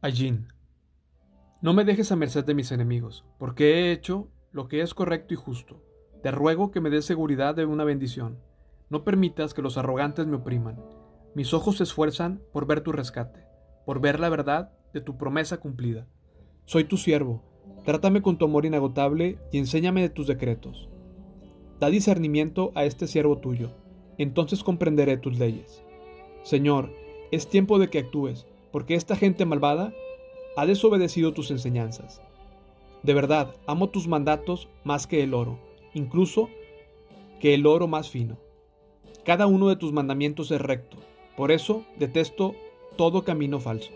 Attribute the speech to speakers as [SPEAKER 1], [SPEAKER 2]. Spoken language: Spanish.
[SPEAKER 1] Allín. No me dejes a merced de mis enemigos, porque he hecho lo que es correcto y justo. Te ruego que me des seguridad de una bendición. No permitas que los arrogantes me opriman. Mis ojos se esfuerzan por ver tu rescate, por ver la verdad de tu promesa cumplida. Soy tu siervo, trátame con tu amor inagotable y enséñame de tus decretos. Da discernimiento a este siervo tuyo, entonces comprenderé tus leyes. Señor, es tiempo de que actúes, porque esta gente malvada ha desobedecido tus enseñanzas. De verdad, amo tus mandatos más que el oro, incluso que el oro más fino. Cada uno de tus mandamientos es recto, por eso detesto todo camino falso.